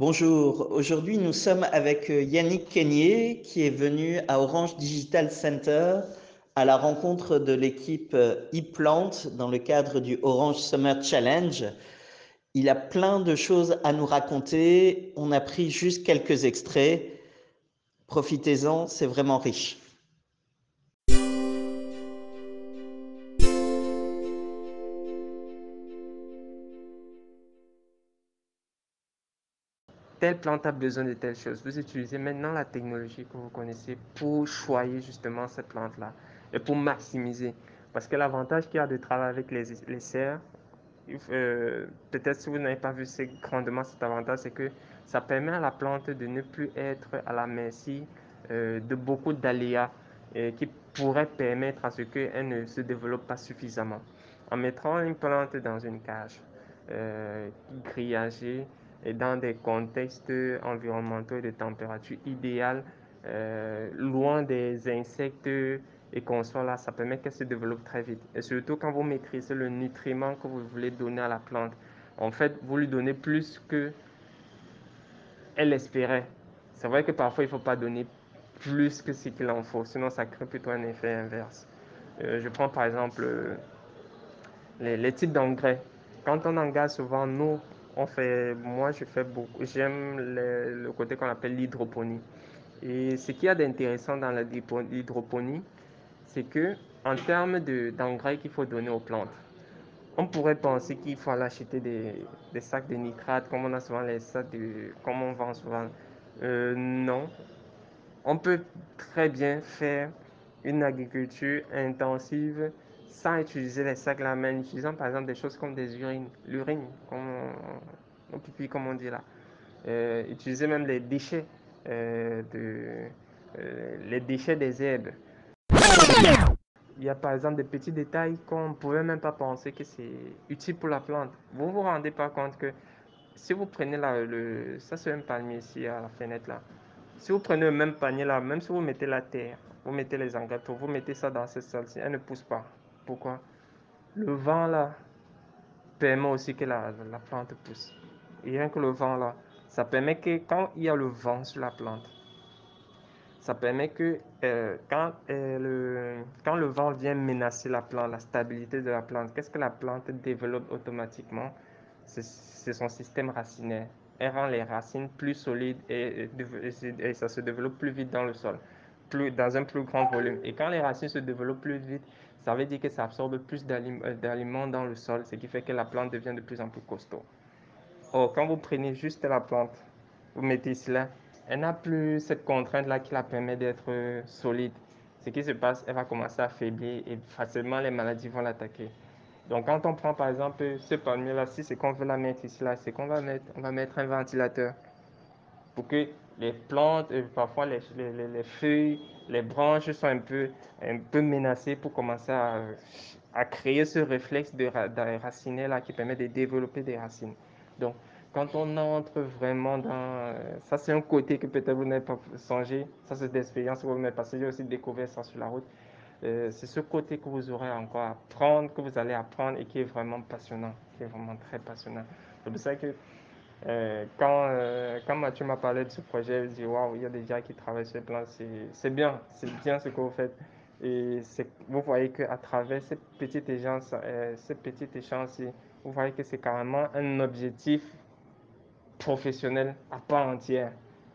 Bonjour, aujourd'hui nous sommes avec euh, Yannick Kenyé qui est venu à Orange Digital Center à la rencontre de l'équipe euh, ePlant dans le cadre du Orange Summer Challenge. Il a plein de choses à nous raconter, on a pris juste quelques extraits. Profitez-en, c'est vraiment riche. Telle plante a besoin de telle chose. Vous utilisez maintenant la technologie que vous connaissez pour choyer justement cette plante-là et pour maximiser. Parce que l'avantage qu'il y a de travailler avec les, les serres, euh, peut-être si vous n'avez pas vu grandement cet avantage, c'est que ça permet à la plante de ne plus être à la merci euh, de beaucoup d'aléas qui pourraient permettre à ce qu'elle ne se développe pas suffisamment. En mettant une plante dans une cage euh, grillagée, et dans des contextes environnementaux de température idéale, euh, loin des insectes et qu'on soit là, ça permet qu'elle se développe très vite. Et surtout quand vous maîtrisez le nutriment que vous voulez donner à la plante, en fait, vous lui donnez plus que elle espérait. C'est vrai que parfois, il ne faut pas donner plus que ce qu'il en faut, sinon ça crée plutôt un effet inverse. Euh, je prends par exemple euh, les, les types d'engrais. Quand on engage souvent, nous, on fait, moi, je fais beaucoup, j'aime le, côté qu'on appelle l'hydroponie. Et ce qu'il y a d'intéressant dans l'hydroponie, c'est que en termes d'engrais qu'il faut donner aux plantes, on pourrait penser qu'il faut aller acheter des, sacs de nitrate, comme on a les sacs de, vend souvent. Euh, non, on peut très bien faire une agriculture intensive sans utiliser les sacs là, mais en utilisant par exemple des choses comme des urines, l'urine, comme on, dit là. Euh, utiliser même les déchets, euh, de, euh, les déchets des herbes. Il y a par exemple des petits détails qu'on ne pouvait même pas penser que c'est utile pour la plante. Vous ne vous rendez pas compte que si vous prenez là, le, ça c'est un palmier ici à la fenêtre là. Si vous prenez le même panier là, même si vous mettez la terre, vous mettez les engrais, vous mettez ça dans cette salle-ci, elle ne pousse pas. Pourquoi? Le vent là permet aussi que la, la plante pousse. Et rien que le vent là, ça permet que quand il y a le vent sur la plante, ça permet que euh, quand, euh, le, quand le vent vient menacer la plante, la stabilité de la plante, qu'est-ce que la plante développe automatiquement? C'est son système racinaire. Elle rend les racines plus solides et, ça se développe plus vite dans le sol, plus, dans un plus grand volume. Et quand les racines se développent plus vite, ça veut dire que ça absorbe plus euh, d'aliments dans le sol, ce qui fait que la plante devient de plus en plus costaud. Or, quand vous prenez juste la plante, vous mettez cela, elle n'a plus cette contrainte-là qui la permet d'être euh, solide. Ce qui se passe, elle va commencer à faiblir et facilement les maladies vont l'attaquer. Donc, quand on prend par exemple ce palmier-là, si c'est qu'on veut la mettre ici, là, c'est qu'on va mettre, on va mettre un ventilateur pour que les plantes, parfois les, les, les, feuilles, les branches sont un peu, un peu menacées pour commencer à, à créer ce réflexe de, de raciner là qui permet de développer des racines. Donc, quand on entre vraiment dans... Ça, c'est un côté que peut-être vous n'avez pas songé. Ça, c'est d'expérience que vous m'avez passé. J'ai aussi découvert ça sur la route. Euh, c'est ce côté que vous aurez encore à apprendre, que vous allez apprendre et qui est vraiment passionnant, qui est vraiment très passionnant. C'est pour ça que euh, quand, euh, quand Mathieu m'a parlé de ce projet, je dit waouh, il y a des gens qui travaillent sur ce plan, c'est bien, c'est bien ce que vous faites. Et vous voyez qu'à travers ces petites échanges, euh, petites échanges vous voyez que c'est carrément un objectif professionnel à part entière.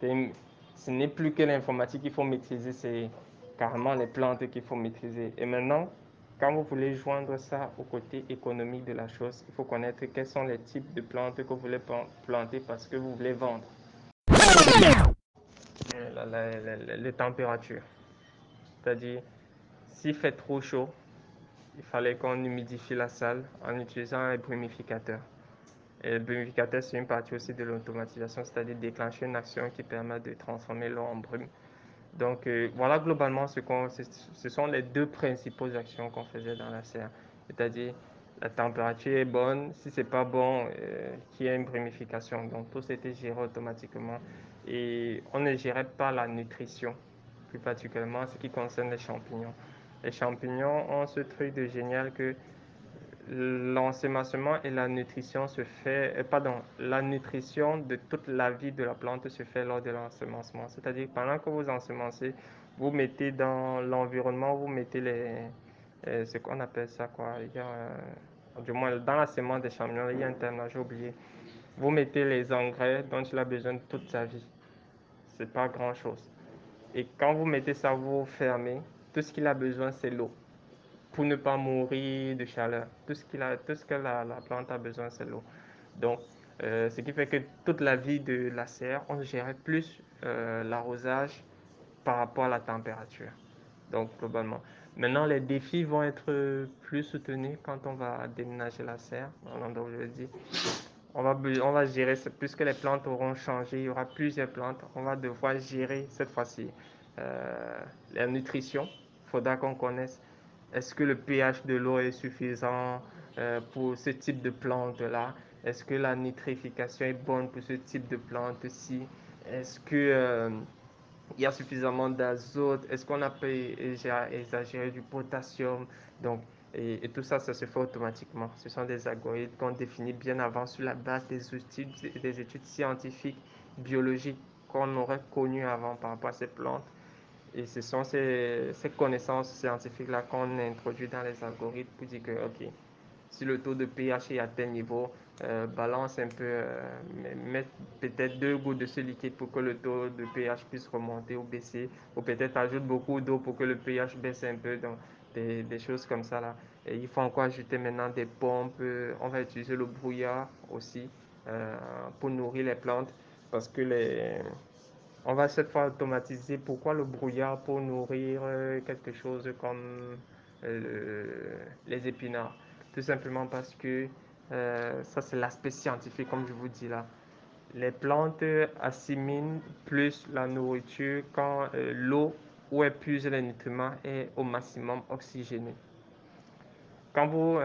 Ce n'est plus que l'informatique qu'il faut maîtriser, c'est carrément les plantes qu'il faut maîtriser. Et maintenant, quand vous voulez joindre ça au côté économique de la chose, il faut connaître quels sont les types de plantes que vous voulez planter parce que vous voulez vendre. les températures. C'est-à-dire, s'il fait trop chaud, il fallait qu'on humidifie la salle en utilisant un brumificateur. Et le brumificateur, c'est une partie aussi de l'automatisation, c'est-à-dire déclencher une action qui permet de transformer l'eau en brume. Donc euh, voilà globalement ce, ce sont les deux principales actions qu'on faisait dans la serre. C'est-à-dire la température est bonne, si c'est pas bon, euh, qu'il y ait une brumification. Donc tout c'était géré automatiquement. Et on ne gérait pas la nutrition, plus particulièrement ce qui concerne les champignons. Les champignons ont ce truc de génial que l'ensemencement et la nutrition se fait, euh, pardon, la nutrition de toute la vie de la plante se fait lors de l'ensemencement. C'est-à-dire pendant que vous ensemencez, vous mettez dans l'environnement, vous mettez les, euh, ce qu'on appelle ça quoi, il du moins dans la semence des champignons, il y a un terme, j'ai oublié. Vous mettez les engrais dont il a besoin toute sa vie. C'est pas grand chose. Et quand vous mettez ça, vous fermez. Tout ce qu'il a besoin, c'est l'eau pour ne pas mourir de chaleur. Tout ce, qu'il a, tout ce que la, plante a besoin, c'est l'eau. Donc, euh, ce qui fait que toute la vie de la serre, on gérait plus euh, l'arrosage par rapport à la température. Donc, globalement. Maintenant, les défis vont être plus soutenus quand on va déménager la serre, où je dis. On va, on va gérer, puisque les plantes auront changé, il y aura plusieurs plantes, on va devoir gérer cette fois-ci euh, la nutrition. Il faudra qu'on connaisse est-ce que le pH de l'eau est suffisant euh, pour ce type de plante-là? Est-ce que la nitrification est bonne pour ce type de plante-ci? Est-ce que euh, y a suffisamment d'azote? Est-ce qu'on a pas exagéré du potassium? Donc, et, tout ça, ça se fait automatiquement. Ce sont des algorithmes qu'on définit bien avant sur la base des études, des études scientifiques, biologiques qu'on aurait connues avant par rapport à ces plantes et ce sont ces, connaissances scientifiques-là qu'on introduit dans les algorithmes pour dire que, OK, si le taux de pH est à tel niveau, euh, balance un peu, euh, mettre peut-être deux gouttes de ce liquide pour que le taux de pH puisse remonter ou baisser, ou peut-être ajoute beaucoup d'eau pour que le pH baisse un peu, des, choses comme ça là. Et il faut encore ajouter maintenant des pompes, on va utiliser le brouillard aussi euh, pour nourrir les plantes parce que les, on va cette fois automatiser. Pourquoi le brouillard pour nourrir euh, quelque chose comme euh, les épinards Tout simplement parce que euh, ça c'est l'aspect scientifique comme je vous dis là. Les plantes assimilent plus la nourriture quand l'eau où puisent les nutriments est au maximum oxygénée. Quand vous,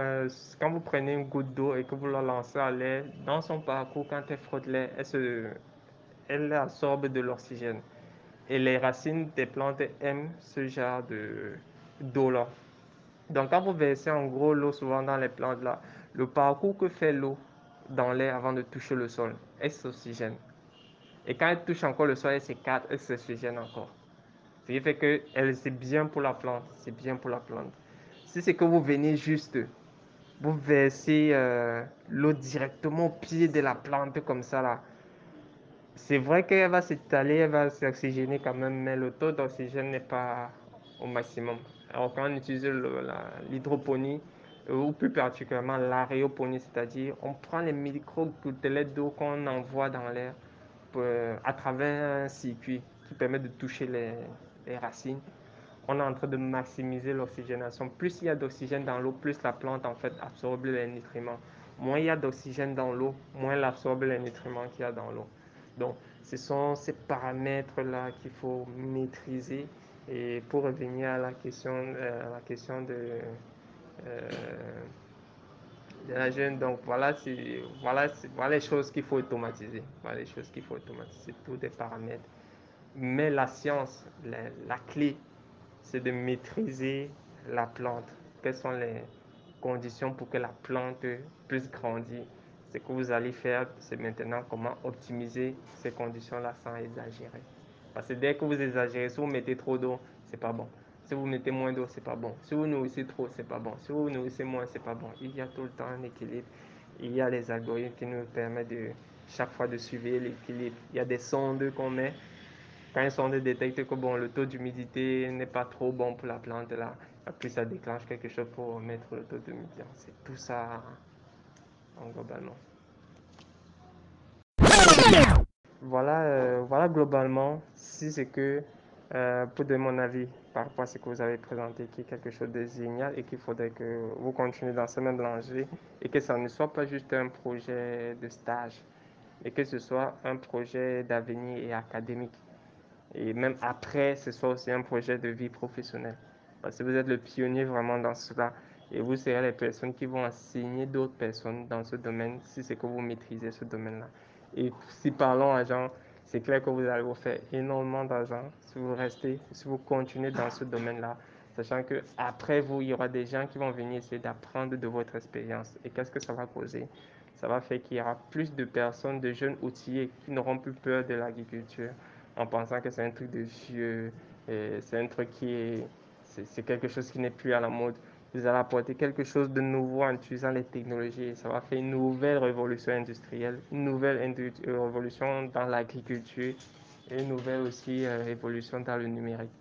quand vous prenez une goutte d'eau et que vous la lancez à l'air, dans son parcours, quand elle frotte l'air, elle se elle absorbe de l'oxygène. Et les racines des plantes aiment ce genre d'eau-là. Donc, quand vous versez en gros l'eau souvent dans les plantes là, le parcours que fait l'eau dans l'air avant de toucher le sol, elle s'oxygène. Et quand elle touche encore le sol, elle s'écarte, elle s'oxygène encore. Ce qui fait que c'est bien pour la plante. C'est bien pour la plante. Si c'est que vous venez juste, vous versez euh, l'eau directement au pied de la plante comme ça là, c'est vrai qu'elle va s'étaler, elle va s'oxygéner quand même, mais le taux d'oxygène n'est pas au maximum. Alors quand on utilise l'hydroponie, euh, ou plus particulièrement l'aéroponie, c'est-à-dire on prend les micro-gouttelettes d'eau qu'on envoie dans l'air euh, à travers un circuit qui permet de toucher les, racines. On est en train de maximiser l'oxygénation. Plus il y a d'oxygène dans l'eau, plus la plante en fait absorbe les nutriments. Moins il y a d'oxygène dans l'eau, moins elle absorbe les nutriments qu'il y a dans l'eau. Donc, ce sont ces paramètres-là qu'il faut maîtriser. Et pour revenir à la question, euh, euh, de la jeune, donc voilà, voilà, voilà les choses qu'il faut automatiser. Voilà les choses qu'il faut automatiser, tous des paramètres. Mais la science, la clé, c'est de maîtriser la plante. Quelles sont les conditions pour que la plante puisse grandir? Ce que vous allez faire, c'est maintenant comment optimiser ces conditions-là sans exagérer. Parce que dès que vous exagérez, si vous mettez trop d'eau, c'est pas bon. Si vous mettez moins d'eau, c'est pas bon. Si vous nourrissez trop, c'est pas bon. Si vous nourrissez moins, c'est pas bon. Il y a tout le temps un équilibre. Il y a les algorithmes qui nous permettent de chaque fois de suivre l'équilibre. Il y a des sondes qu'on met. Quand une sonde détecte que bon, le taux d'humidité n'est pas trop bon pour la plante, là, puis ça déclenche quelque chose pour mettre le taux d'humidité. C'est tout ça globalement. Voilà, euh, voilà globalement si c'est que, euh, pour donner mon avis par rapport à ce que vous avez présenté, qui est quelque chose de génial et qu'il faudrait que vous continuez dans ce même lancée et que ça ne soit pas juste un projet de stage, mais que ce soit un projet d'avenir et académique. Et même après, ce soit aussi un projet de vie professionnelle. Parce que vous êtes le pionnier vraiment dans cela et vous serez les personnes qui vont enseigner d'autres personnes dans ce domaine si c'est que vous maîtrisez ce domaine-là. Et si parlons argent, c'est clair que vous allez vous faire énormément d'argent si vous restez, si vous continuez dans ce domaine-là. sachant que après vous, il y aura des gens qui vont venir essayer d'apprendre de votre expérience. Et qu'est-ce que ça va causer? Ça va faire qu'il y aura plus de personnes, de jeunes outillés qui n'auront plus peur de l'agriculture en pensant que c'est un truc de vieux, c'est un truc qui est, c'est quelque chose qui n'est plus à la mode. Vous allez apporter quelque chose de nouveau en utilisant les technologies ça va faire une nouvelle révolution industrielle, une nouvelle révolution dans l'agriculture et une nouvelle aussi euh, révolution dans le numérique.